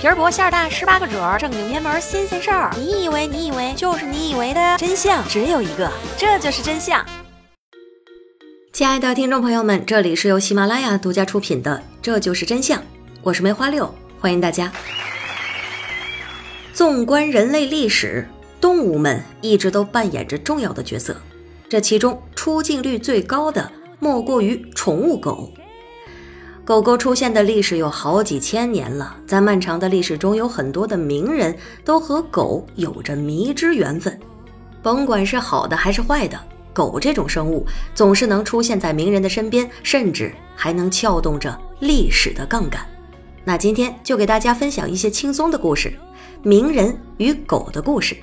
皮儿薄馅儿大，十八个褶儿，正经偏门新鲜事儿。你以为你以为就是你以为的真相只有一个，这就是真相。亲爱的听众朋友们，这里是由喜马拉雅独家出品的《这就是真相》，我是梅花六，欢迎大家。纵观人类历史，动物们一直都扮演着重要的角色，这其中出镜率最高的莫过于宠物狗。狗狗出现的历史有好几千年了，在漫长的历史中，有很多的名人都和狗有着迷之缘分。甭管是好的还是坏的，狗这种生物总是能出现在名人的身边，甚至还能撬动着历史的杠杆。那今天就给大家分享一些轻松的故事，名人与狗的故事。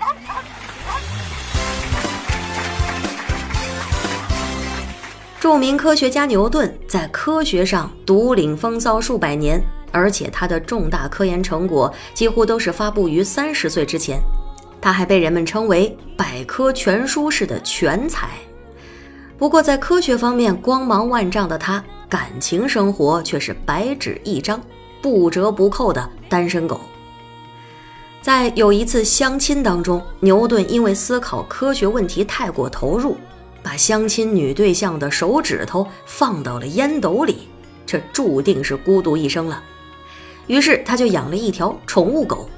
著名科学家牛顿在科学上独领风骚数百年，而且他的重大科研成果几乎都是发布于三十岁之前。他还被人们称为百科全书式的全才。不过，在科学方面光芒万丈的他，感情生活却是白纸一张、不折不扣的单身狗。在有一次相亲当中，牛顿因为思考科学问题太过投入。把相亲女对象的手指头放到了烟斗里，这注定是孤独一生了。于是他就养了一条宠物狗。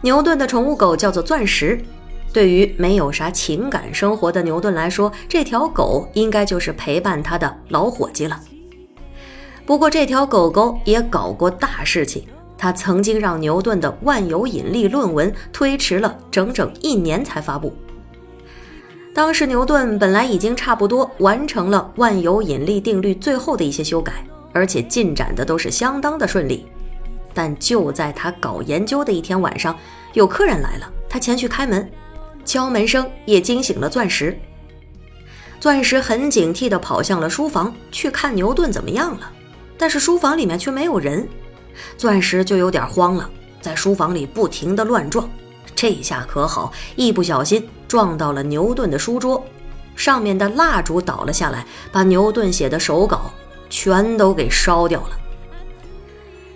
牛顿的宠物狗叫做钻石。对于没有啥情感生活的牛顿来说，这条狗应该就是陪伴他的老伙计了。不过这条狗狗也搞过大事情，它曾经让牛顿的万有引力论文推迟了整整一年才发布。当时牛顿本来已经差不多完成了万有引力定律最后的一些修改，而且进展的都是相当的顺利。但就在他搞研究的一天晚上，有客人来了，他前去开门，敲门声也惊醒了钻石。钻石很警惕地跑向了书房去看牛顿怎么样了，但是书房里面却没有人，钻石就有点慌了，在书房里不停地乱撞。这下可好，一不小心撞到了牛顿的书桌，上面的蜡烛倒了下来，把牛顿写的手稿全都给烧掉了。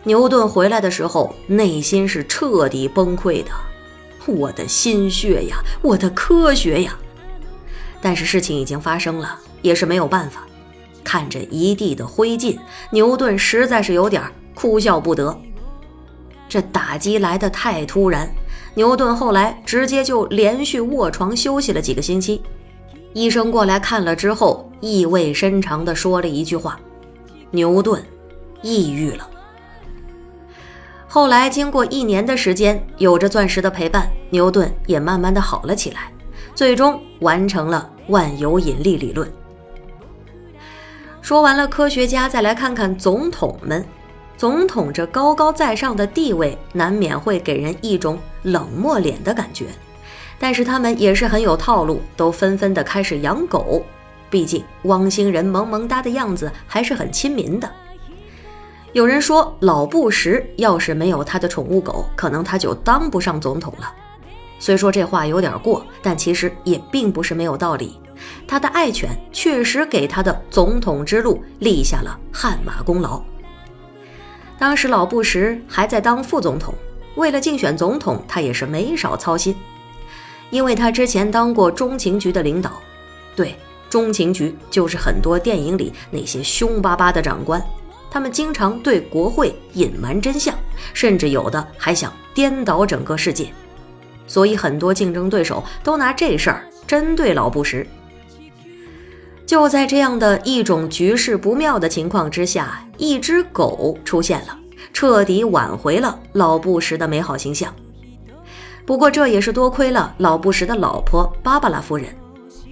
牛顿回来的时候，内心是彻底崩溃的，我的心血呀，我的科学呀！但是事情已经发生了，也是没有办法。看着一地的灰烬，牛顿实在是有点哭笑不得。这打击来的太突然。牛顿后来直接就连续卧床休息了几个星期，医生过来看了之后，意味深长地说了一句话：“牛顿，抑郁了。”后来经过一年的时间，有着钻石的陪伴，牛顿也慢慢的好了起来，最终完成了万有引力理论。说完了科学家，再来看看总统们。总统这高高在上的地位，难免会给人一种冷漠脸的感觉。但是他们也是很有套路，都纷纷的开始养狗。毕竟汪星人萌萌哒的样子还是很亲民的。有人说，老布什要是没有他的宠物狗，可能他就当不上总统了。虽说这话有点过，但其实也并不是没有道理。他的爱犬确实给他的总统之路立下了汗马功劳。当时老布什还在当副总统，为了竞选总统，他也是没少操心，因为他之前当过中情局的领导。对，中情局就是很多电影里那些凶巴巴的长官，他们经常对国会隐瞒真相，甚至有的还想颠倒整个世界，所以很多竞争对手都拿这事儿针对老布什。就在这样的一种局势不妙的情况之下，一只狗出现了，彻底挽回了老布什的美好形象。不过这也是多亏了老布什的老婆芭芭拉夫人。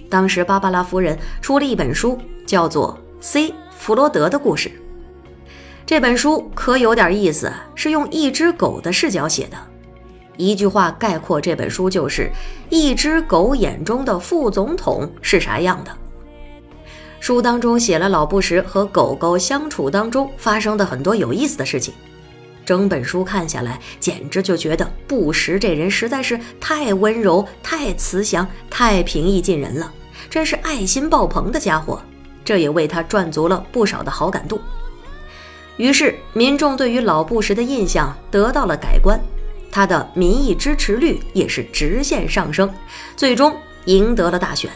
当时芭芭拉夫人出了一本书，叫做《C 弗罗德的故事》。这本书可有点意思，是用一只狗的视角写的。一句话概括这本书就是：一只狗眼中的副总统是啥样的。书当中写了老布什和狗狗相处当中发生的很多有意思的事情，整本书看下来，简直就觉得布什这人实在是太温柔、太慈祥、太平易近人了，真是爱心爆棚的家伙。这也为他赚足了不少的好感度。于是民众对于老布什的印象得到了改观，他的民意支持率也是直线上升，最终赢得了大选。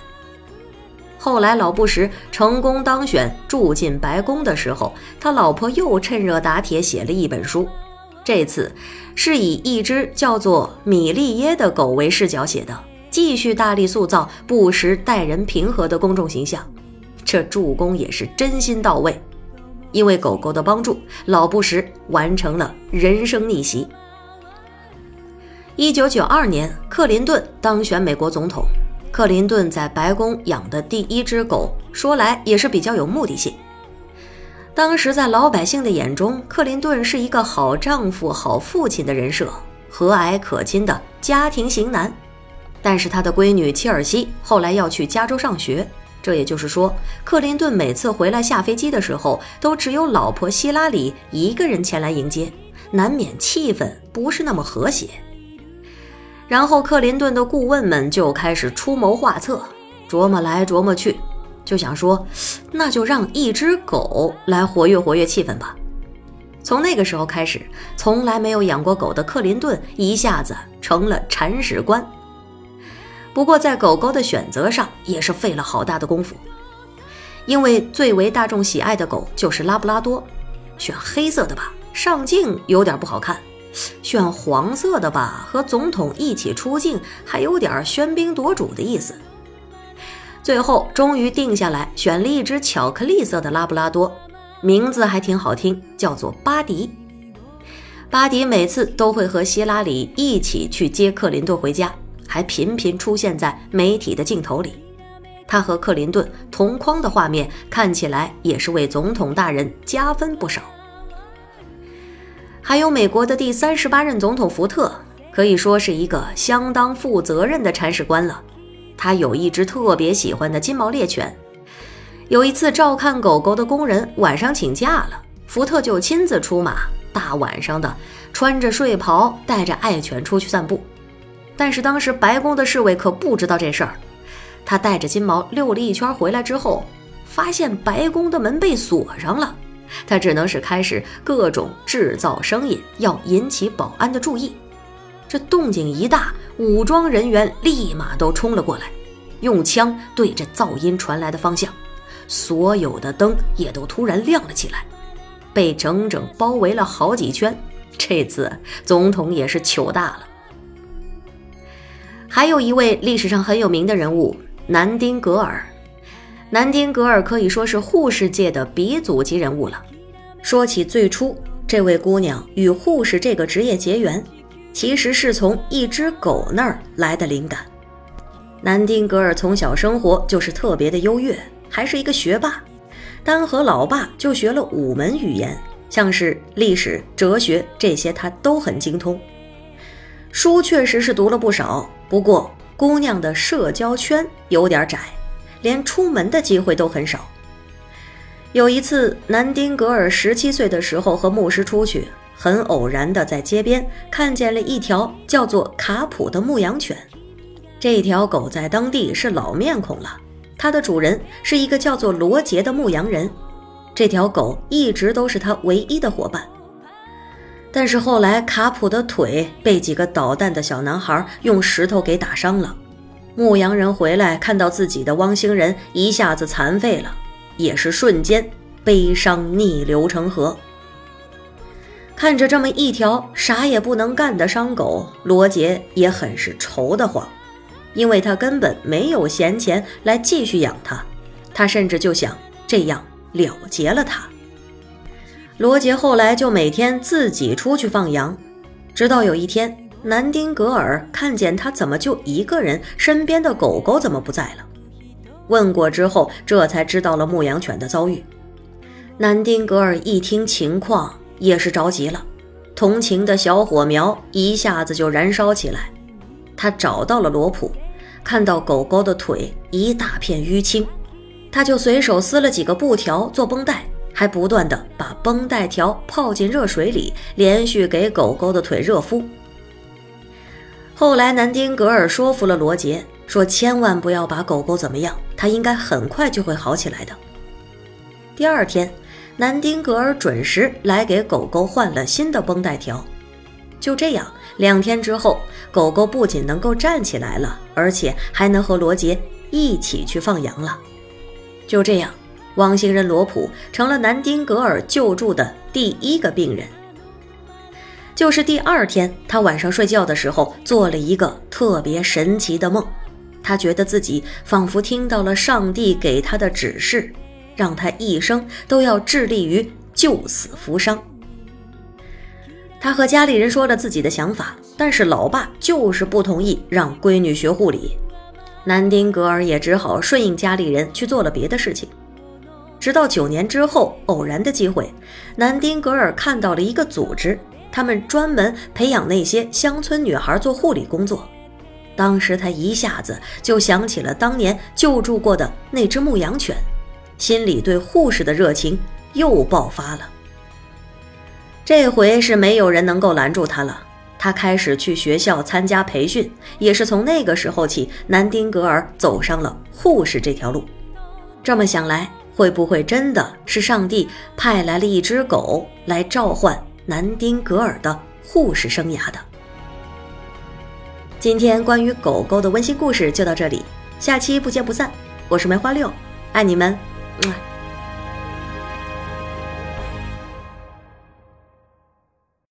后来老布什成功当选，住进白宫的时候，他老婆又趁热打铁写了一本书，这次是以一只叫做米利耶的狗为视角写的，继续大力塑造布什待人平和的公众形象。这助攻也是真心到位，因为狗狗的帮助，老布什完成了人生逆袭。一九九二年，克林顿当选美国总统。克林顿在白宫养的第一只狗，说来也是比较有目的性。当时在老百姓的眼中，克林顿是一个好丈夫、好父亲的人设，和蔼可亲的家庭型男。但是他的闺女切尔西后来要去加州上学，这也就是说，克林顿每次回来下飞机的时候，都只有老婆希拉里一个人前来迎接，难免气氛不是那么和谐。然后克林顿的顾问们就开始出谋划策，琢磨来琢磨去，就想说，那就让一只狗来活跃活跃气氛吧。从那个时候开始，从来没有养过狗的克林顿一下子成了铲屎官。不过在狗狗的选择上也是费了好大的功夫，因为最为大众喜爱的狗就是拉布拉多，选黑色的吧，上镜有点不好看。选黄色的吧，和总统一起出镜，还有点喧宾夺主的意思。最后终于定下来，选了一只巧克力色的拉布拉多，名字还挺好听，叫做巴迪。巴迪每次都会和希拉里一起去接克林顿回家，还频频出现在媒体的镜头里。他和克林顿同框的画面，看起来也是为总统大人加分不少。还有美国的第三十八任总统福特，可以说是一个相当负责任的铲屎官了。他有一只特别喜欢的金毛猎犬。有一次照看狗狗的工人晚上请假了，福特就亲自出马，大晚上的穿着睡袍带着爱犬出去散步。但是当时白宫的侍卫可不知道这事儿。他带着金毛溜了一圈回来之后，发现白宫的门被锁上了。他只能是开始各种制造声音，要引起保安的注意。这动静一大，武装人员立马都冲了过来，用枪对着噪音传来的方向，所有的灯也都突然亮了起来，被整整包围了好几圈。这次总统也是糗大了。还有一位历史上很有名的人物南丁格尔。南丁格尔可以说是护士界的鼻祖级人物了。说起最初这位姑娘与护士这个职业结缘，其实是从一只狗那儿来的灵感。南丁格尔从小生活就是特别的优越，还是一个学霸，单和老爸就学了五门语言，像是历史、哲学这些他都很精通。书确实是读了不少，不过姑娘的社交圈有点窄。连出门的机会都很少。有一次，南丁格尔十七岁的时候和牧师出去，很偶然的在街边看见了一条叫做卡普的牧羊犬。这条狗在当地是老面孔了，它的主人是一个叫做罗杰的牧羊人。这条狗一直都是他唯一的伙伴。但是后来，卡普的腿被几个捣蛋的小男孩用石头给打伤了。牧羊人回来，看到自己的汪星人一下子残废了，也是瞬间悲伤逆流成河。看着这么一条啥也不能干的伤狗，罗杰也很是愁得慌，因为他根本没有闲钱来继续养它，他甚至就想这样了结了它。罗杰后来就每天自己出去放羊，直到有一天。南丁格尔看见他怎么就一个人，身边的狗狗怎么不在了？问过之后，这才知道了牧羊犬的遭遇。南丁格尔一听情况，也是着急了，同情的小火苗一下子就燃烧起来。他找到了罗普，看到狗狗的腿一大片淤青，他就随手撕了几个布条做绷带，还不断的把绷带条泡进热水里，连续给狗狗的腿热敷。后来，南丁格尔说服了罗杰，说千万不要把狗狗怎么样，它应该很快就会好起来的。第二天，南丁格尔准时来给狗狗换了新的绷带条。就这样，两天之后，狗狗不仅能够站起来了，而且还能和罗杰一起去放羊了。就这样，汪星人罗普成了南丁格尔救助的第一个病人。就是第二天，他晚上睡觉的时候做了一个特别神奇的梦，他觉得自己仿佛听到了上帝给他的指示，让他一生都要致力于救死扶伤。他和家里人说了自己的想法，但是老爸就是不同意让闺女学护理。南丁格尔也只好顺应家里人去做了别的事情。直到九年之后，偶然的机会，南丁格尔看到了一个组织，他们专门培养那些乡村女孩做护理工作。当时他一下子就想起了当年救助过的那只牧羊犬，心里对护士的热情又爆发了。这回是没有人能够拦住他了。他开始去学校参加培训，也是从那个时候起，南丁格尔走上了护士这条路。这么想来，会不会真的是上帝派来了一只狗来召唤南丁格尔的护士生涯的？今天关于狗狗的温馨故事就到这里，下期不见不散。我是梅花六，爱你们，嗯。